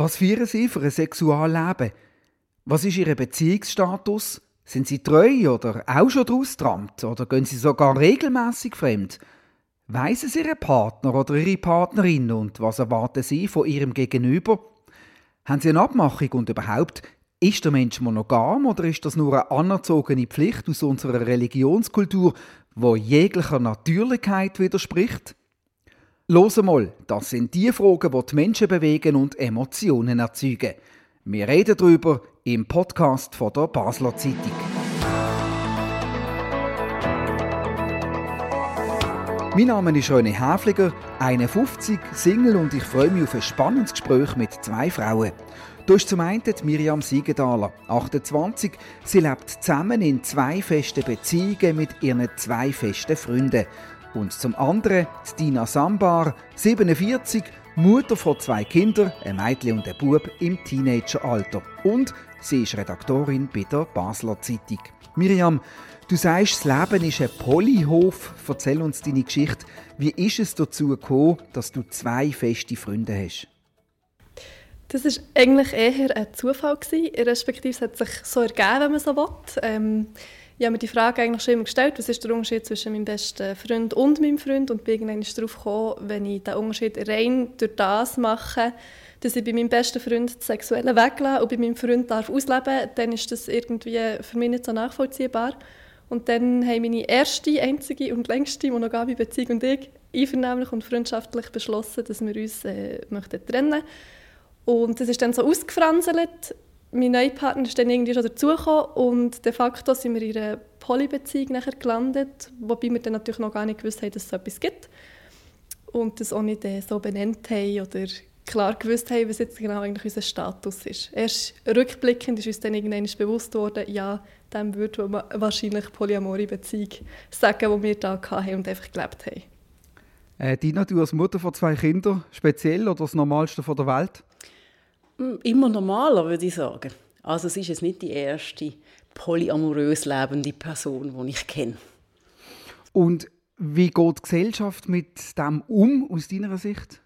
Was führen Sie für ein Sexualleben? Was ist Ihr Beziehungsstatus? Sind Sie treu oder auch schon draus getrampt? Oder gehen Sie sogar regelmäßig fremd? Weiss es Ihr Partner oder Ihre Partnerin und was erwarten Sie von Ihrem Gegenüber? Haben Sie eine Abmachung und überhaupt, ist der Mensch monogam oder ist das nur eine anerzogene Pflicht aus unserer Religionskultur, wo jeglicher Natürlichkeit widerspricht? Los mal, das sind die Fragen, die die Menschen bewegen und Emotionen erzeugen. Wir reden darüber im Podcast von der Basler Zeitung. Mein Name ist René Häfliger, 51, Single und ich freue mich auf ein spannendes Gespräch mit zwei Frauen. Du ist zum einen Miriam Siegenthaler, 28. Sie lebt zusammen in zwei festen Beziehungen mit ihren zwei festen Freunden. Und zum anderen Dina Sambar, 47, Mutter von zwei Kindern, ein Mädchen und ein Bub im Teenageralter. Und sie ist Redaktorin bei der Basler Zeitung. Miriam, du sagst, das Leben ist ein Polyhof. Erzähl uns deine Geschichte. Wie ist es dazu gekommen, dass du zwei feste Freunde hast? Das war eigentlich eher ein Zufall. Respektive es hat sich so ergeben, wenn man so will. Ähm, ich habe mir die Frage eigentlich schon immer gestellt, was ist der Unterschied zwischen meinem besten Freund und meinem Freund? Und bin irgendwann darauf gekommen, wenn ich den Unterschied rein durch das mache, dass ich bei meinem besten Freund das Sexuelle weglasse und bei meinem Freund darf ausleben, dann ist das irgendwie für mich nicht so nachvollziehbar. Und dann haben meine erste, einzige und längste monogame Beziehung und ich einvernehmlich und freundschaftlich beschlossen, dass wir uns äh, möchten trennen. Und das ist dann so ausgefranselt mein neuer Partner ist dann irgendwie schon dazugekommen und de facto sind wir in einer Polybeziehung nachher gelandet, wobei wir dann natürlich noch gar nicht gewusst haben, dass es so etwas gibt und das auch nicht äh, so benannt haben oder klar gewusst haben, was jetzt genau eigentlich unser Status ist. Erst rückblickend ist uns dann irgendwann bewusst worden, ja, dem würde man wahrscheinlich polyamore Beziehung sagen, die wir da hatten und einfach gelebt haben. Äh, Dina, du als Mutter von zwei Kindern, speziell oder das Normalste von der Welt? Immer normaler, würde ich sagen. Also es ist jetzt nicht die erste polyamorös lebende Person, die ich kenne. Und wie geht die Gesellschaft mit dem um, aus deiner Sicht?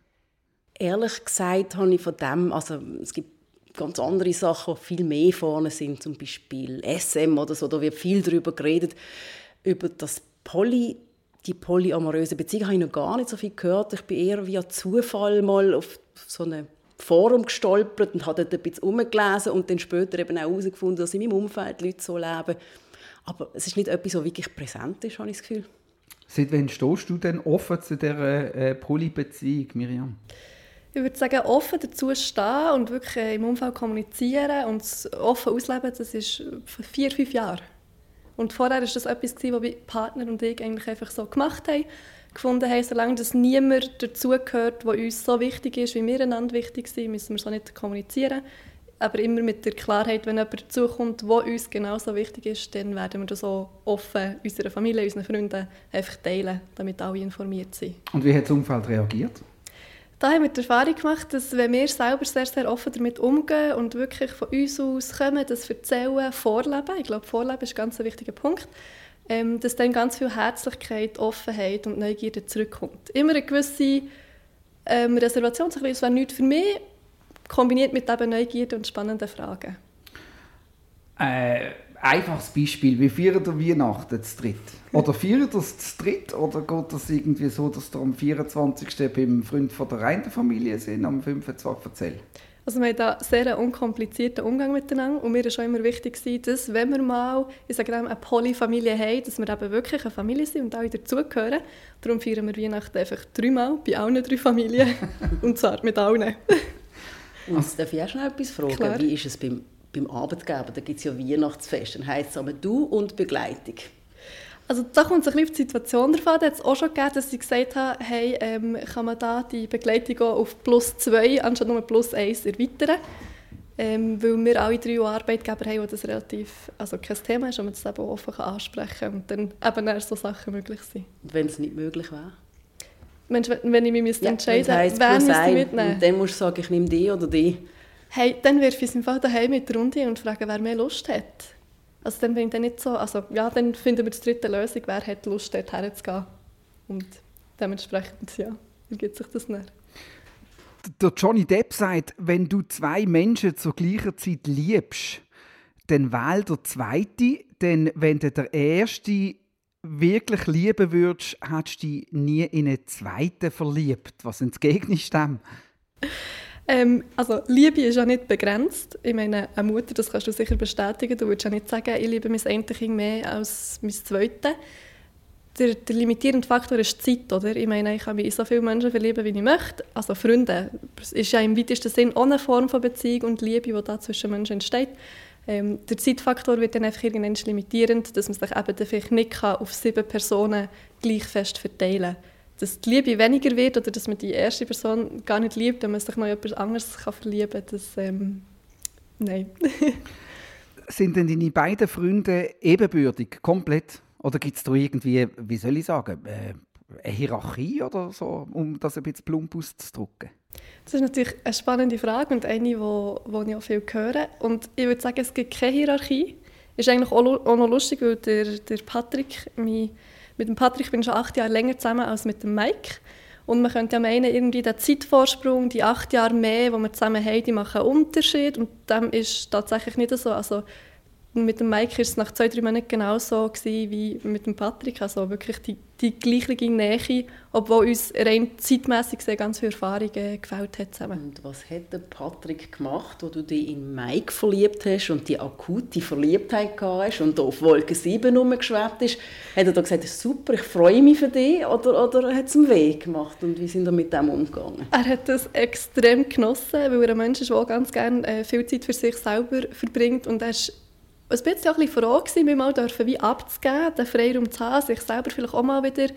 Ehrlich gesagt habe ich von dem, also es gibt ganz andere Sachen, die viel mehr vorne sind, zum Beispiel SM oder so, da wird viel darüber geredet, über das Poly, die polyamoröse Beziehung habe ich noch gar nicht so viel gehört. Ich bin eher via Zufall mal auf so eine Forum gestolpert und habe dort ein bisschen umgelesen und dann später eben auch herausgefunden, dass in meinem Umfeld Leute so leben. Aber es ist nicht etwas, so wirklich präsent ist, habe ich das Gefühl. Seit wann stehst du denn offen zu dieser äh, Polybeziehung, Miriam? Ich würde sagen, offen dazu stehen und wirklich äh, im Umfeld kommunizieren und offen ausleben, das ist vier, fünf Jahre. Und vorher war das etwas, was mein Partner und ich eigentlich einfach so gemacht haben gefunden haben, solange das niemand dazugehört, der uns so wichtig ist, wie wir einander wichtig sind, müssen wir so nicht kommunizieren. Aber immer mit der Klarheit, wenn jemand dazukommt, der uns genauso wichtig ist, dann werden wir das so offen unserer Familie, unseren Freunden einfach teilen, damit alle informiert sind. Und wie hat das Umfeld reagiert? Da haben wir die Erfahrung gemacht, dass wenn wir selber sehr, sehr offen damit umgehen und wirklich von uns aus kommen, das erzählen, vorleben, ich glaube, vorleben ist ein ganz wichtiger Punkt, ähm, dass dann ganz viel Herzlichkeit, Offenheit und Neugierde zurückkommt. Immer eine gewisse ähm, Reservation, so es wäre nichts für mich, kombiniert mit eben Neugierde und spannenden Fragen. Äh, einfaches Beispiel, wie feiert ihr Weihnachten zu dritt? Oder feiert ihr es zu dritt oder geht das irgendwie so, dass ihr am 24. beim Freund von der reinen Familie sind, am 25. erzählt? Also wir haben da sehr einen unkomplizierten Umgang miteinander und mir war schon immer wichtig, dass wenn wir mal ich sage eine Polyfamilie haben, dass wir eben wirklich eine Familie sind und alle dazugehören. Darum feiern wir Weihnachten einfach dreimal bei allen drei Familien und zwar mit allen. und also, darf ich auch schnell etwas fragen? Klar. Wie ist es beim, beim Arbeitgeber? Da gibt es ja Weihnachtsfest, dann heisst es aber du und Begleitung. Also da kommt es ein bisschen auf die Situation davon. Da hat es auch schon gegeben, dass sie gesagt haben, hey, ähm, kann man da die Begleitung auf plus zwei anstatt nur plus eins erweitern. Ähm, weil wir alle drei Arbeitgeber haben, wo das relativ also kein Thema ist und man das eben offen ansprechen kann und dann eben erst so Sachen möglich sind. Und wenn es nicht möglich wäre? Mensch, wenn ich mich müsste ja, entscheiden müsste, wer müsste ich mitnehmen? Und dann musst du sagen, ich nehme die oder die. Hey, dann wirf ich es im Fall daheim mit der Runde und frage, wer mehr Lust hat. Also dann bin ich dann nicht so, also ja, dann finden wir die dritte Lösung, wer hat Lust, dort herzugehen. Und dementsprechend, ja, ergibt sich das nicht. Der Johnny Depp sagt, wenn du zwei Menschen zur gleichen Zeit liebst, dann wähl der zweite, denn wenn du der erste wirklich lieben würdest, hättest du dich nie in einen zweiten verliebt. Was entgegnest du dem? Ähm, also Liebe ist ja nicht begrenzt. Ich meine, eine Mutter, das kannst du sicher bestätigen, du würdest ja nicht sagen, ich liebe mein eine Kind mehr als mein zweites. Der, der, limitierende Faktor ist die Zeit, oder? Ich meine, ich kann mich in so viele Menschen verlieben, wie ich möchte. Also Freunde, das ist ja im weitesten Sinn eine Form von Beziehung und Liebe, die da zwischen Menschen entsteht. Ähm, der Zeitfaktor wird dann einfach irgendwann limitierend, dass man sich eben vielleicht nicht auf sieben Personen gleich fest verteilen kann. Dass die Liebe weniger wird oder dass man die erste Person gar nicht liebt, wenn man sich noch etwas anderes kann verlieben kann, das... Ähm, nein. Sind denn deine beiden Freunde ebenbürtig, komplett? Oder gibt es da irgendwie, wie soll ich sagen, äh, eine Hierarchie oder so, um das ein bisschen plump auszudrücken? Das ist natürlich eine spannende Frage und eine, die wo, wo ich auch viel höre. Und ich würde sagen, es gibt keine Hierarchie. Ist eigentlich auch, auch noch lustig, weil der, der Patrick, mein, mit dem Patrick bin ich schon acht Jahre länger zusammen als mit dem Mike. Und man könnte ja meinen, irgendwie der Zeitvorsprung, die acht Jahre mehr, die wir zusammen haben, die machen einen Unterschied. Und dem ist tatsächlich nicht so. Also mit dem Mike war es nach zwei, drei Monaten genauso wie mit dem Patrick. Also wirklich die, die gleiche Nähe, obwohl uns rein zeitmässig sehr ganz viele Erfahrungen gefällt hat zusammen. Und was hat der Patrick gemacht, wo du dich in Mike verliebt hast und die akute Verliebtheit hast und auf Wolke 7 rumgeschwebt ist? Hat er da gesagt, super, ich freue mich für dich oder, oder hat es einen Weg gemacht und wie sind er mit dem umgegangen? Er hat das extrem genossen, weil er ein Mensch ist, der ganz gerne äh, viel Zeit für sich selber verbringt und er ist ein bisschen auch ein bisschen froh mich mal dürfen, wie abzugeben, den Freiraum zu haben, sich selber vielleicht auch mal wieder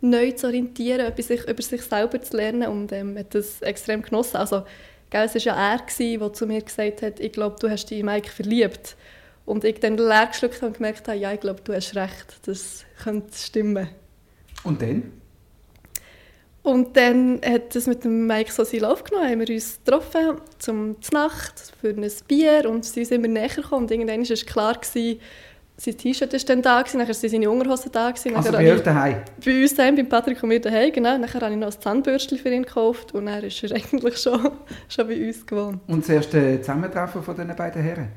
neu zu orientieren, über sich, über sich selber zu lernen und ähm, hat das extrem genossen. Also, gell, es war ja er, der zu mir gesagt hat, ich glaube, du hast dich in Mike verliebt. Und ich dann leer geschluckt und gemerkt habe, ja, ich glaube, du hast recht, das könnte stimmen. Und dann? Und dann hat es mit dem Mike so seinen Lauf genommen, haben wir uns getroffen zum Nacht für ein Bier und sie sind immer näher gekommen und irgendwann war klar, gewesen, sein T-Shirt war dann da, gewesen, nachher sind seine Unterhosen da. Gewesen, also bei euch daheim? Bei uns daheim, bei Patrick und mir daheim, genau. Nachher habe ich noch ein Zahnbürstchen für ihn gekauft und dann ist er eigentlich schon, schon bei uns gewohnt. Und das erste Zusammentreffen von diesen beiden Herren?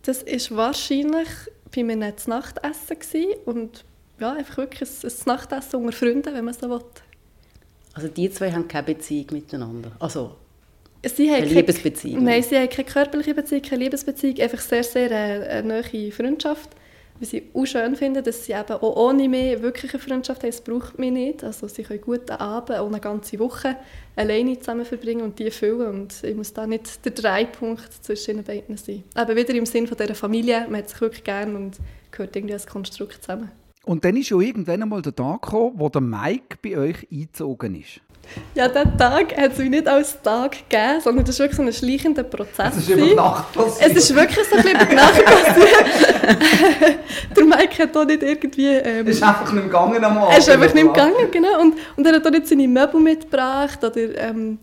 Das war wahrscheinlich bei einem Nachtessen gewesen und ja, einfach wirklich ein, ein Nachtessen unter Freunden, wenn man so will. Also die zwei haben keine Beziehung miteinander? Also sie eine Liebesbeziehung? Nein, sie haben keine körperliche Beziehung, keine Liebesbeziehung, einfach sehr, sehr eine, eine nahe Freundschaft. Was ich auch schön finde, dass sie eben auch ohne mich wirklich eine Freundschaft haben, das braucht mich nicht. Also sie können guten Abend und eine ganze Woche alleine zusammen verbringen und die füllen und ich muss da nicht der Dreipunkt zwischen den beiden sein. Aber wieder im Sinn von dieser Familie, man hat sich wirklich gern und gehört irgendwie als Konstrukt zusammen. Und dann ist schon irgendwann einmal der Tag gekommen, wo der Mike bei euch eingezogen ist. Ja, diesen Tag hat es nicht als Tag gegeben, sondern das ist wirklich so ein schleichender Prozess. Es ist über Nacht passiert. Es ist wirklich so ein bisschen über Nacht passiert. der Mike hat auch nicht irgendwie... Ähm, ist einfach nicht gegangen am Abend. Er ist einfach nicht gegangen, genau. Und, und er hat auch nicht seine Möbel mitgebracht oder... Ähm,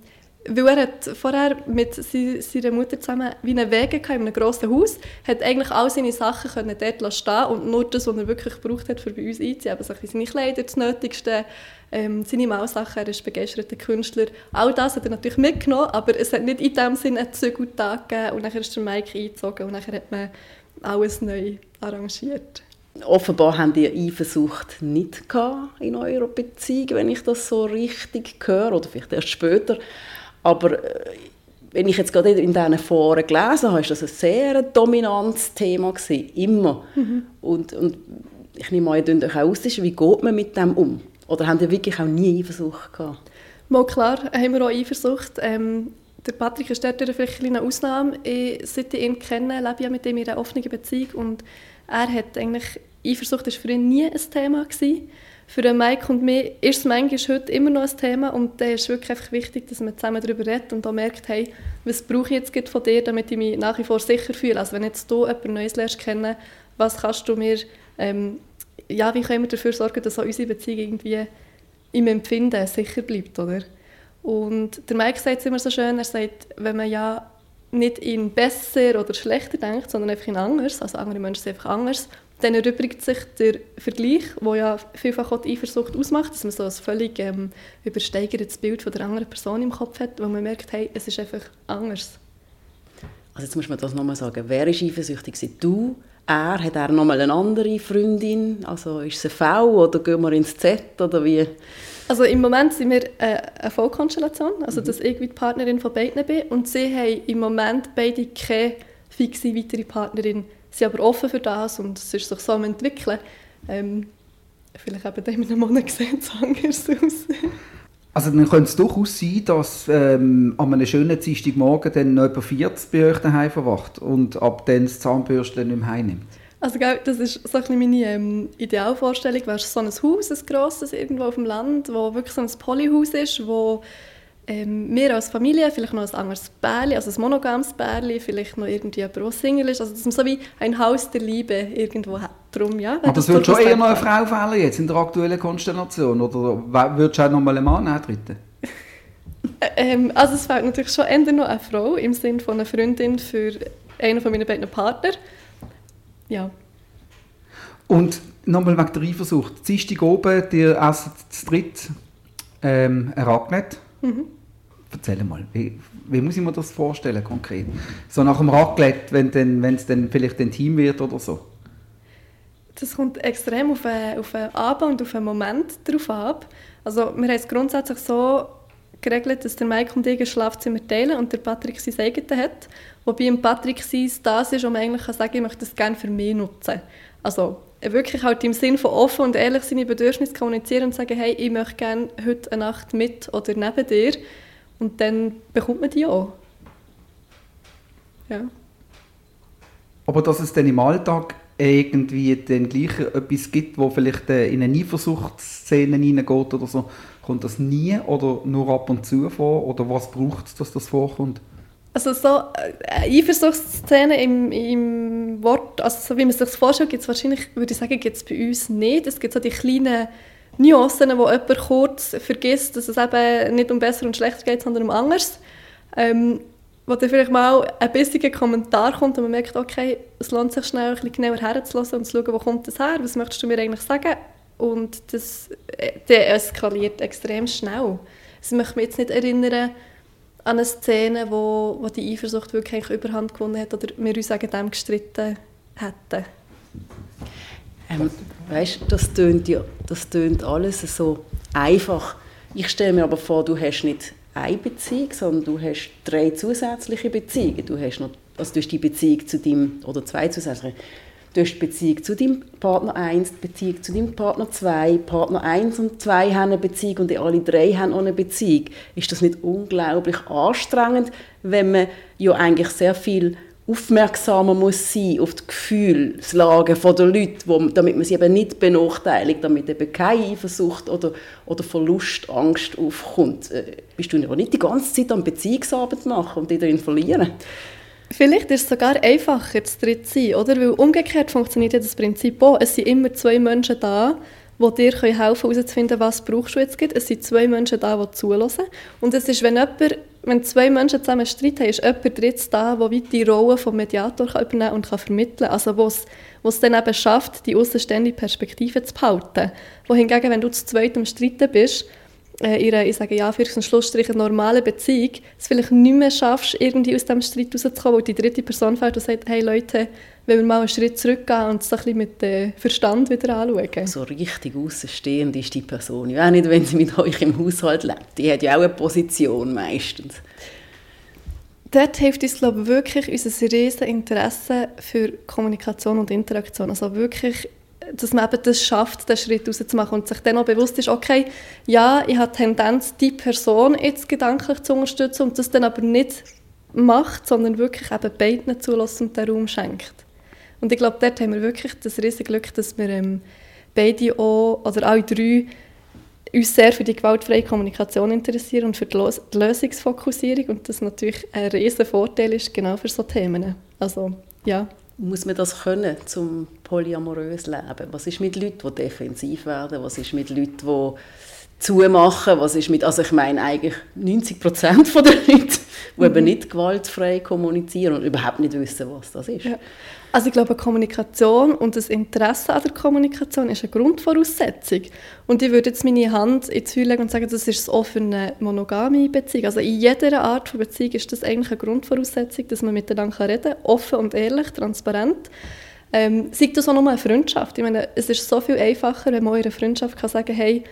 weil er hat vorher mit seiner Mutter zusammen wie einen Weg in einem grossen Haus, hat eigentlich all seine Sachen können dort stehen und nur das, was er wirklich gebraucht hat, für bei uns einzuziehen. Also seine Kleider, das Nötigste, ähm, seine Maulsachen, er ist begeisterter Künstler. All das hat er natürlich mitgenommen, aber es hat nicht in dem Sinne einen Zügeltag gegeben und dann ist der Mike eingezogen und dann hat man alles neu arrangiert. Offenbar haben die Eifersucht nicht in eurer Beziehung, wenn ich das so richtig höre, oder vielleicht erst später. Aber äh, wenn ich jetzt gerade in diesen Foren gelesen habe, war das ein sehr dominantes Thema. Gewesen, immer. Mhm. Und, und ich nehme an, ihr euch auch austauschen, wie geht man mit dem um? Oder haben ihr wirklich auch nie Eifersucht gehabt? Mal klar, haben wir auch Eifersucht. Ähm, der Patrick ist dort vielleicht eine Ausnahme. Ich, seit ich ihn kenne, lebe ich mit ihm in einer offenen Beziehung und er hat eigentlich, Eifersucht war für ihn nie ein Thema gewesen für Mike und mich ist es manchmal heute immer noch ein Thema und da ist wirklich einfach wichtig, dass man zusammen darüber redet und auch merkt, hey, was brauche ich jetzt von dir, damit ich mich nach wie vor sicher fühle. Also wenn jetzt du jemand Neues lernst kennen, was kannst du mir, ähm, ja, wie können wir dafür sorgen, dass auch unsere Beziehung irgendwie im Empfinden sicher bleibt, oder? Und der Mike sagt es immer so schön, er sagt, wenn man ja nicht in besser oder schlechter denkt, sondern einfach in anders, also andere Menschen sind einfach anders, dann erübrigt sich der Vergleich, der ja vielfach auch die Eifersucht ausmacht, dass man so ein völlig ähm, übersteigertes Bild von der anderen Person im Kopf hat, wo man merkt, hey, es ist einfach anders. Also jetzt muss man das nochmal sagen. Wer ist eifersüchtig? Du? Er? Hat er nochmal eine andere Freundin? Also ist es eine V oder gehen wir ins Z oder wie? Also im Moment sind wir äh, eine Vollkonstellation, also mhm. dass ich die Partnerin von beiden bin und sie haben im Moment beide keine fixe weitere Partnerin sind aber offen für das und es ist sich so am entwickeln. Ähm, vielleicht eben in einem Monat sehen es anders aus. Also dann könnte es durchaus sein, dass ähm, an einem schönen Dienstagmorgen dann noch etwa 40 bei euch daheim verwacht und ab dann das Zahnbürste nicht mehr heimnimmt. Also das ist so ein meine ähm, Idealvorstellung. Wäre so ein Haus, ein grosses, irgendwo auf dem Land, wo wirklich so ein Polyhaus ist, wo ähm, wir als Familie, vielleicht noch ein anderes Pärchen, also ein monogames Pärchen, vielleicht noch irgendwie jemand, der Single ist, also dass man so wie ein Haus der Liebe irgendwo hat. Darum, ja, Aber das, würde schon eher noch eine Frau fehlen jetzt in der aktuellen Konstellation, oder würdest du auch noch mal einen Mann antreten? ähm, also es fehlt natürlich schon eher noch eine Frau, im Sinne von einer Freundin für einen von meinen beiden Partner. Ja. Und nochmal wegen der Eifersucht. Dienstag oben, ihr esst zu dritt ähm, ein Raclette. Mhm. Erzähl mal, wie, wie, muss ich mir das vorstellen konkret? So nach dem Raclette, wenn es dann vielleicht ein Team wird oder so? Das kommt extrem auf einen, auf einen Abend und auf einen Moment drauf ab. Also wir haben es grundsätzlich so geregelt, dass der Mike und ich ein Schlafzimmer teilen und der Patrick sein eigenes hat. Wobei im Patrick sein das ist, um eigentlich zu sagen, ich möchte das gerne für mich nutzen. Also wirklich halt im Sinn von offen und ehrlich seine Bedürfnisse kommunizieren und sagen, hey, ich möchte gerne heute eine Nacht mit oder neben dir. Und dann bekommt man die auch. Ja. Aber dass es dann im Alltag irgendwie dann gleich etwas gibt, wo vielleicht äh, in eine Eifersuchtsszene hineingeht oder so, kommt das nie oder nur ab und zu vor? Oder was braucht es, dass das vorkommt? Also so äh, Eifersuchtsszene im, im Wort, also so wie man sich das vorstellt, gibt es wahrscheinlich, würde ich sagen, gibt es bei uns nicht. Es gibt so die kleinen Nuancen, wo jemand kurz vergisst, dass es eben nicht um besser und schlechter geht, sondern um anders. Ähm, wo dann vielleicht mal ein bissiger Kommentar kommt und man merkt, okay, es lohnt sich schnell ein bisschen genauer herzulassen und zu schauen, wo kommt das her, was möchtest du mir eigentlich sagen? Und das äh, deeskaliert extrem schnell. Also ich möchte mich jetzt nicht erinnern, an eine Szene, wo, wo die Eifersucht wirklich überhand gewonnen hat oder wir uns wegen dem gestritten hätten? Ähm, weißt, das tönt ja, das tönt alles so einfach. Ich stelle mir aber vor, du hast nicht eine Beziehung, sondern du hast drei zusätzliche Beziehungen. Du hast noch, also du hast die Beziehung zu deinem oder zwei zusätzliche Du hast Beziehung zu deinem Partner 1, die Beziehung zu deinem Partner 2, Partner 1 und 2 haben eine Beziehung und alle drei haben auch eine Beziehung. Ist das nicht unglaublich anstrengend, wenn man ja eigentlich sehr viel aufmerksamer muss sein auf die Gefühlslagen der Leute, damit man sie eben nicht benachteiligt, damit eben keine Eifersucht oder, oder Verlust, Angst aufkommt. Äh, bist du nicht die ganze Zeit am Beziehungsarbeit machen und dich darin verlieren? Vielleicht ist es sogar einfacher, zu dritt zu sein, oder? Weil umgekehrt funktioniert ja das Prinzip auch. Es sind immer zwei Menschen da, die dir helfen können, herauszufinden, was brauchst du jetzt gibt. Es sind zwei Menschen da, die zulassen. Und es ist, wenn, jemand, wenn zwei Menschen zusammen Streit haben, ist jemand drittes da, der die Rolle des Mediator kann übernehmen und kann vermitteln kann. Also wo es dann eben schafft, die außenstehende Perspektive zu behalten. Wohingegen, wenn du zu zweit am Streiten bist, äh, einer, ich sage ja, für einen Schlussstrich, eine normale Beziehung, es vielleicht nicht mehr schaffst, irgendwie aus diesem Streit rauszukommen, weil die dritte Person fällt und sagt, hey Leute, wenn wir mal einen Schritt zurückgehen und es ein bisschen mit dem Verstand wieder anschauen. So richtig außenstehend ist die Person ja auch nicht, wenn sie mit euch im Haushalt lebt. Die hat ja auch eine Position meistens. Dort hilft uns, glaube ich, wirklich unser riesen Interesse für Kommunikation und Interaktion. Also wirklich dass man eben das schafft, den Schritt rauszumachen und sich dann auch bewusst ist, okay, ja, ich habe Tendenz, die Person jetzt gedanklich zu unterstützen und das dann aber nicht macht, sondern wirklich eben beiden zulassen und den Raum schenkt. Und ich glaube, dort haben wir wirklich das riesige Glück, dass wir ähm, beide auch, oder alle drei, uns sehr für die gewaltfreie Kommunikation interessieren und für die, Los die Lösungsfokussierung und das natürlich ein riesiger Vorteil ist, genau für solche Themen. Also, ja muss man das können, zum polyamorös leben? Was ist mit Leuten, die defensiv werden? Was ist mit Leuten, die zumachen. Was ist mit, also ich meine eigentlich 90 Prozent der Leute, die mhm. eben nicht gewaltfrei kommunizieren und überhaupt nicht wissen, was das ist. Ja. Also ich glaube, Kommunikation und das Interesse an der Kommunikation ist eine Grundvoraussetzung. Und ich würde jetzt meine Hand ins Feuer legen und sagen, das ist auch für eine monogame Beziehung. Also in jeder Art von Beziehung ist das eigentlich eine Grundvoraussetzung, dass man miteinander reden kann, offen und ehrlich, transparent. Ähm, sei das auch nur eine Freundschaft. Ich meine, es ist so viel einfacher, wenn man in einer Freundschaft kann sagen hey,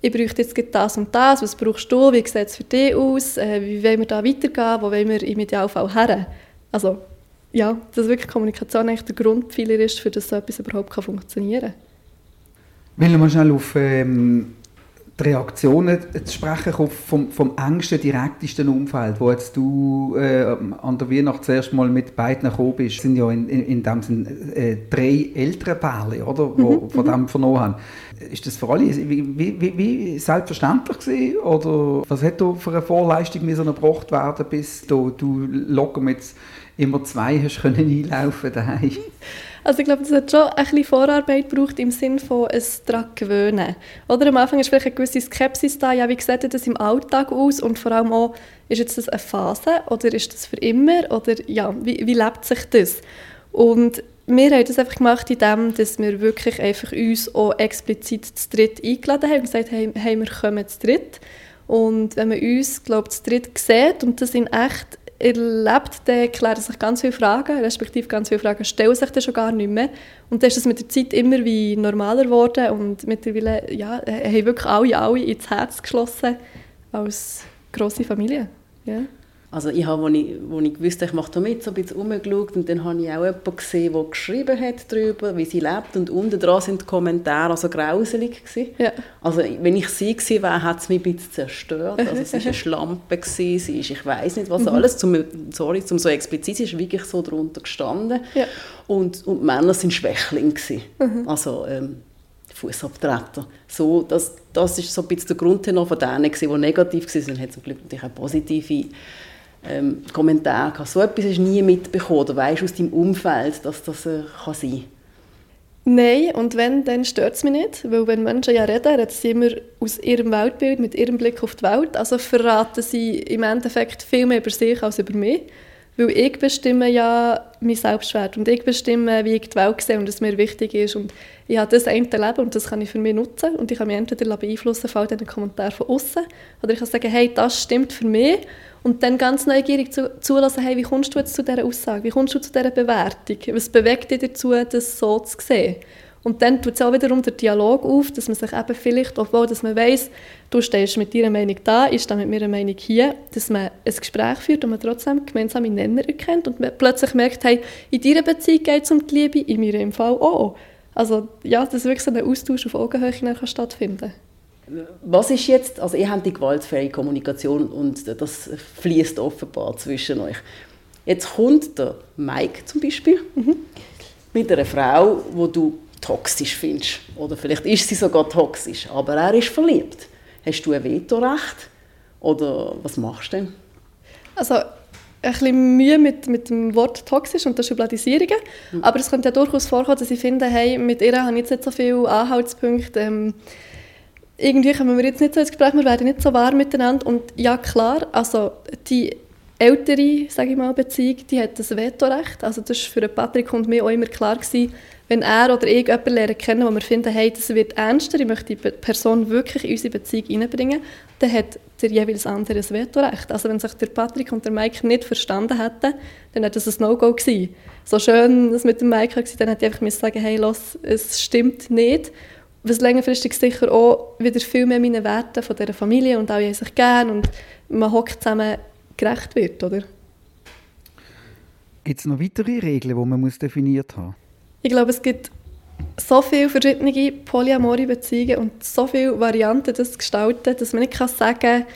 ich bräuchte jetzt das und das, was brauchst du, wie sieht es für dich aus, äh, wie wollen wir da weitergehen, wo wollen wir im Idealfall her? Also ja, dass wirklich Kommunikation eigentlich der Grundpfeiler ist, für dass so etwas überhaupt funktionieren kann. Will mal schnell auf ähm, die Reaktionen zu sprechen vom, vom engsten, direktesten Umfeld, wo jetzt du äh, an der Weihnacht zuerst mal mit beiden gekommen bist, sind ja in, in, in dem Sinne äh, drei ältere Pärchen, oder, wo mhm, von dem mhm. vernommen haben. Ist das für alle wie, wie, wie selbstverständlich gewesen? Oder was du für eine Vorleistung müssen erbracht werden, bis du, du locker mit immer zwei hast können einlaufen daheim? Also ich glaube, das hat schon ein bisschen Vorarbeit gebraucht im Sinne von es daran gewöhnen. Oder am Anfang ist vielleicht eine gewisse Skepsis da, ja, wie sieht das im Alltag aus und vor allem auch, ist jetzt das eine Phase oder ist das für immer oder ja, wie, wie lebt sich das? Und wir haben das einfach gemacht, indem dass wir wirklich einfach uns auch explizit zu dritt eingeladen haben und gesagt haben, hey, wir kommen zu dritt. Und wenn man uns, glaube ich, zu dritt sieht und das in echt erlebt, dann klären sich ganz viele Fragen, respektive ganz viele Fragen stellen sich dann schon gar nicht mehr. Und dann ist es mit der Zeit immer wie normaler geworden und mittlerweile ja, haben wirklich alle, alle ins Herz geschlossen als grosse Familie. Ja. Also ich habe, als ich, als ich wusste, ich mache da mit, so ein bisschen umgeschaut und dann habe ich auch jemanden gesehen, der geschrieben hat darüber, wie sie lebt und unten dran sind die Kommentare also grauselig gewesen. Ja. Also wenn ich sie gewesen wäre, hat es mich ein bisschen zerstört. Also sie war eine Schlampe, gewesen, sie ist, ich weiß nicht was mhm. alles, zum, sorry, zum so explizit, sie ist wirklich so darunter gestanden. Ja. Und, und die Männer sind Schwächlinge mhm. Also ähm, Fußabtreter. So, das, das ist so ein bisschen der Grundtenor von denen, die negativ waren. Es hat zum Glück natürlich auch positive ähm, Kommentare gehabt. So etwas hast du nie mitbekommen oder weißt aus deinem Umfeld, dass das äh, kann sein kann? Nein, und wenn, dann stört es mich nicht, weil wenn Menschen ja reden, reden sie immer aus ihrem Weltbild, mit ihrem Blick auf die Welt, also verraten sie im Endeffekt viel mehr über sich als über mich, weil ich bestimme ja mein Selbstwert und ich bestimme, wie ich die Welt sehe und was mir wichtig ist. Und ich habe das eine Leben und das kann ich für mich nutzen. Und ich kann mich entweder beeinflussen von diesen Kommentaren von außen oder ich kann sagen, hey, das stimmt für mich. Und dann ganz neugierig zu, zulassen, hey, wie kommst du jetzt zu dieser Aussage, wie kommst du zu dieser Bewertung, was bewegt dich dazu, das so zu sehen. Und dann tut es auch wiederum der Dialog auf, dass man sich eben vielleicht, obwohl dass man weiss, du stehst mit deiner Meinung da, ich stehe mit meiner Meinung hier, dass man ein Gespräch führt und man trotzdem gemeinsame Nenner erkennt und man plötzlich merkt, hey, in deiner Beziehung geht es um die Liebe, in meiner im Fall auch. Also ja, dass wirklich so ein Austausch auf Augenhöhe kann stattfinden was ist jetzt, also ihr habt die gewaltfreie Kommunikation und das fließt offenbar zwischen euch. Jetzt kommt der Mike zum Beispiel mhm. mit einer Frau, wo du toxisch findest. Oder vielleicht ist sie sogar toxisch, aber er ist verliebt. Hast du ein Vetorecht? Oder was machst du denn? Also ein bisschen Mühe mit, mit dem Wort toxisch und der Schubladisierung. Mhm. Aber es könnte ja durchaus vorkommen, dass ich finde, hey, mit ihr habe ich jetzt nicht so viele Anhaltspunkte. Ähm, irgendwie kommen wir jetzt nicht so ins Gespräch, wir werden nicht so warm miteinander. Und ja, klar, also die ältere, sage ich mal, Beziehung, die hat das Vetorecht. Also das war für Patrick und mich auch immer klar gewesen, wenn er oder ich jemanden lernen kennen, wo wir finden, hey, das wird ernster, ich möchte die Person wirklich in unsere Beziehung hineinbringen, dann hat der jeweils andere ein Vetorecht. Also wenn sich der Patrick und der Mike nicht verstanden hätten, dann wäre das ein No-Go gewesen. So schön das mit dem Mike war, dann hätte ich einfach sagen hey, los, es stimmt nicht was längerfristig sicher auch wieder viel mehr meinen Werten von dieser Familie und alle haben sich gern und man hockt zusammen gerecht wird, oder? Gibt es noch weitere Regeln, die man muss definiert haben Ich glaube, es gibt so viele verschiedene polyamore Beziehungen und so viele Varianten, das zu gestalten, dass man nicht sagen kann,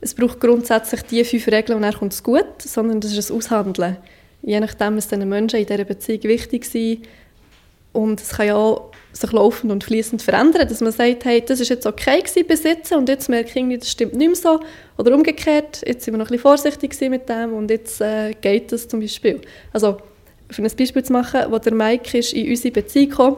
es braucht grundsätzlich diese fünf Regeln und dann kommt es gut, sondern das ist ein Aushandeln. Je nachdem, was diesen Menschen in dieser Beziehung wichtig ist. Und es kann ja auch sich laufend und fließend verändern, dass man sagt, hey, das ist jetzt okay gewesen bis und jetzt merke ich irgendwie, das stimmt nicht mehr so oder umgekehrt, jetzt sind wir noch ein bisschen vorsichtig mit dem und jetzt äh, geht das zum Beispiel. Also, für ein Beispiel zu machen, wo der Mike ist in unsere Beziehung kam,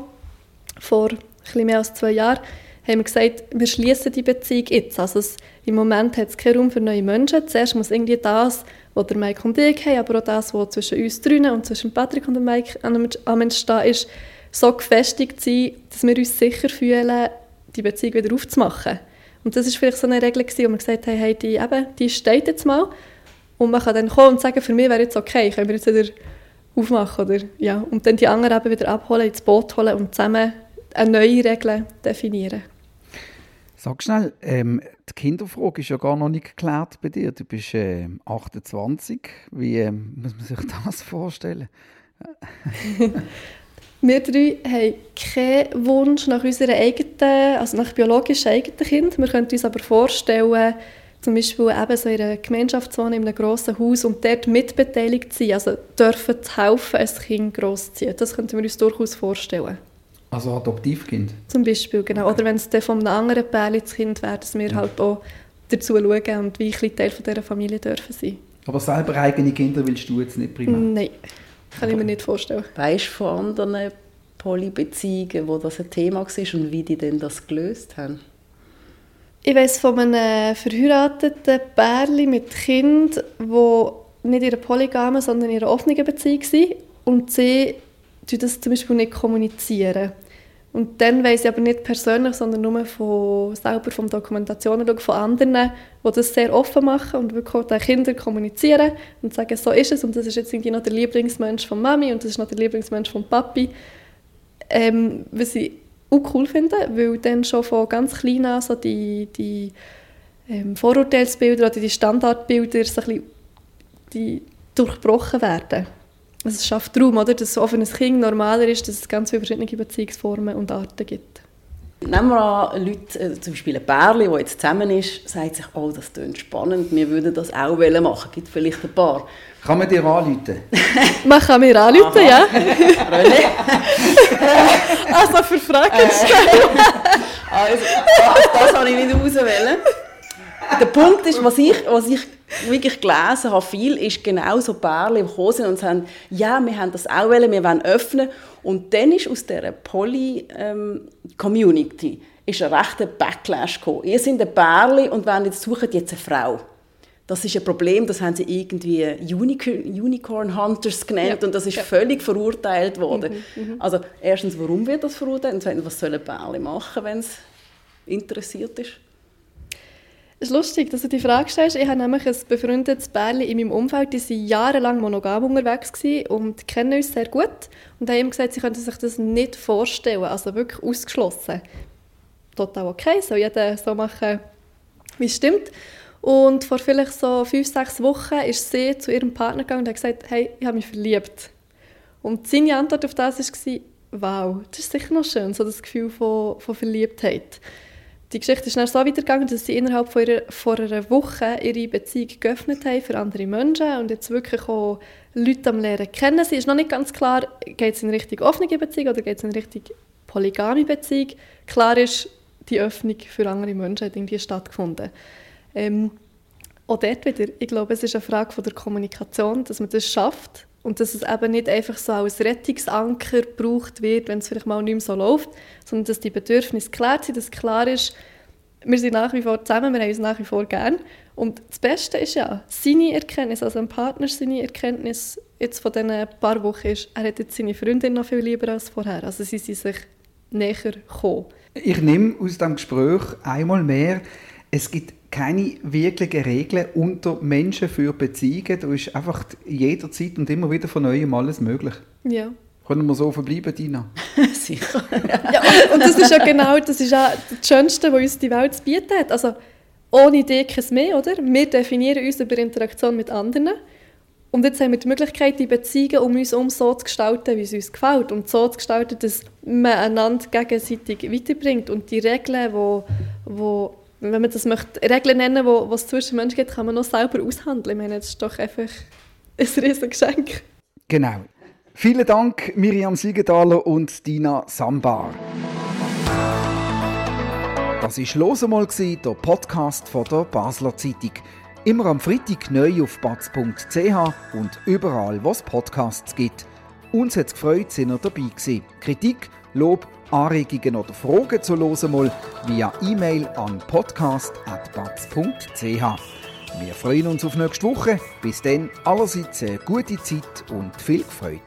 vor bisschen mehr als zwei Jahren, haben wir gesagt, wir schließen die Beziehung jetzt. Also es, im Moment hat es keinen Raum für neue Menschen. Zuerst muss irgendwie das, was der Mike und ich haben, aber auch das, was zwischen uns drinnen und zwischen Patrick und dem Mike am Entstehen ist, so gefestigt sein, dass wir uns sicher fühlen, die Beziehung wieder aufzumachen. Und das ist vielleicht so eine Regel gewesen, wo wir gesagt haben, hey, die, eben, die steht jetzt mal. Und man kann dann kommen und sagen, für mich wäre jetzt okay, können wir jetzt wieder aufmachen. Oder, ja. Und dann die anderen eben wieder abholen, ins Boot holen und zusammen eine neue Regel definieren. Sag schnell, ähm, die Kinderfrage ist ja gar noch nicht geklärt bei dir. Du bist äh, 28. Wie äh, muss man sich das vorstellen? Wir drei haben keinen Wunsch nach unserer eigenen, also nach biologischen eigenen Kind. Wir können uns aber vorstellen, zum Beispiel eben so in einer Gemeinschaft zu wohnen, in einem grossen Haus und dort mitbeteiligt zu sein, also dürfen zu helfen, ein Kind großzuziehen. Das könnten wir uns durchaus vorstellen. Also Adoptivkind? Zum Beispiel, genau. Oder wenn es dann von einem anderen Pärchen das Kind wäre, dass wir ja. halt auch dazu schauen und wie ein Teil von dieser Familie dürfen sein. Aber selber eigene Kinder willst du jetzt nicht primär? Nein. Kann ich mir nicht vorstellen. Weißt du von anderen Polybeziehungen, wo das ein Thema war und wie die denn das gelöst haben? Ich weiß von einem verheirateten Pärchen mit Kind, wo nicht in einer polygamen, sondern in einer offenen Beziehung war. Und sie das zum Beispiel nicht kommunizieren. Und dann weiss ich aber nicht persönlich, sondern nur von, selber von Dokumentationen von anderen, die das sehr offen machen und wirklich auch den Kindern kommunizieren und sagen, so ist es und das ist jetzt irgendwie noch der Lieblingsmensch von Mami und das ist noch der Lieblingsmensch von Papi. Ähm, was ich auch cool finde, weil dann schon von ganz klein an so die, die ähm, Vorurteilsbilder oder die Standardbilder so ein bisschen die durchbrochen werden. Es schafft Raum, oder? dass es auch für ein Kind normaler ist, dass es ganz viele verschiedene Beziehungsformen und Arten gibt. Nehmen wir an, Leute, äh, zum Beispiel ein Pärchen, das jetzt zusammen ist, sagt sich, oh, das klingt spannend, wir würden das auch machen. Es gibt vielleicht ein paar. Kann man dir anrufen? man kann mir anrufen, ja. also für Fragen äh. stellen. also, das habe ich nicht auswählen. Der Punkt ist, was ich, was ich wirklich gelesen habe, viel, ist genau so Pärchen, gekommen sind und sagen, ja, wir haben das auch wollen, wir wollen öffnen. Und dann ist aus dieser Poly-Community ähm, ist ein rechter Backlash gekommen. Ihr seid ein Pärchen und wollen jetzt suchen jetzt eine Frau. Das ist ein Problem, das haben sie irgendwie Unicorn Hunters genannt ja. und das ist ja. völlig verurteilt worden. Mhm, mhm, also erstens, warum wird das verurteilt? Und zweitens, was soll ein Pärchen machen, wenn es interessiert ist? Es ist lustig, dass du die Frage stellst. Ich habe nämlich ein befreundetes Pärchen in meinem Umfeld, die waren jahrelang monogam unterwegs und kennen uns sehr gut. Und haben ihm gesagt, sie könnten sich das nicht vorstellen, also wirklich ausgeschlossen. Total okay, soll jeder so machen, wie es stimmt. Und vor vielleicht so fünf, sechs Wochen ist sie zu ihrem Partner gegangen und hat gesagt, hey, ich habe mich verliebt. Und seine Antwort auf das war, wow, das ist sicher noch schön, so das Gefühl von, von Verliebtheit die Geschichte ist dann so weitergegangen, dass sie innerhalb von, ihrer, von einer Woche ihre Beziehung geöffnet haben für andere Menschen und jetzt wirklich auch Leute am Lernen kennen. Sie ist noch nicht ganz klar, geht es in Richtung offene Beziehung oder geht es in Richtung polygame Beziehung. Klar ist, die Öffnung für andere Menschen hat irgendwie stattgefunden. Ähm, auch dort wieder, ich glaube, es ist eine Frage von der Kommunikation, dass man das schafft und dass es eben nicht einfach so als Rettungsanker gebraucht wird, wenn es vielleicht mal nicht mehr so läuft, sondern dass die Bedürfnisse klar sind, dass klar ist, wir sind nach wie vor zusammen, wir haben uns nach wie vor gern. Und das Beste ist ja, seine Erkenntnis, also ein Partner seine Erkenntnis jetzt von diesen paar Wochen ist, er hat jetzt seine Freundin noch viel lieber als vorher. Also sie sind sich näher gekommen. Ich nehme aus diesem Gespräch einmal mehr, es gibt keine wirklichen Regeln unter Menschen für Beziehungen. Da ist einfach jederzeit und immer wieder von neuem alles möglich. Ja. Können wir so verbleiben, Dina? Sicher. ja, und das ist ja genau das, ist ja das Schönste, was uns die Welt zu bieten hat. Also, ohne Idee kein mehr, oder? Wir definieren uns über Interaktion mit anderen. Und jetzt haben wir die Möglichkeit, die Beziehungen um uns herum so zu gestalten, wie es uns gefällt. Und so zu gestalten, dass man einander gegenseitig weiterbringt. Und die Regeln, die, die wenn man das möchte, Regeln nennen, wo, was es zwischen Menschen gibt, kann man noch selber aushandeln. Ich meine, das ist doch einfach ein riesiges Geschenk. Genau. Vielen Dank, Miriam Siegenthaler und Dina Sambar. Das war «Los einmal», der Podcast von der Basler Zeitung. Immer am Freitag neu auf batz.ch und überall, wo es Podcasts gibt. Uns hat es gefreut, sind ihr dabei gewesen. Kritik, Lob Anregungen oder Fragen zu hören mal via E-Mail an podcast.batz.ch. Wir freuen uns auf nächste Woche. Bis dann allerseits eine gute Zeit und viel Freude.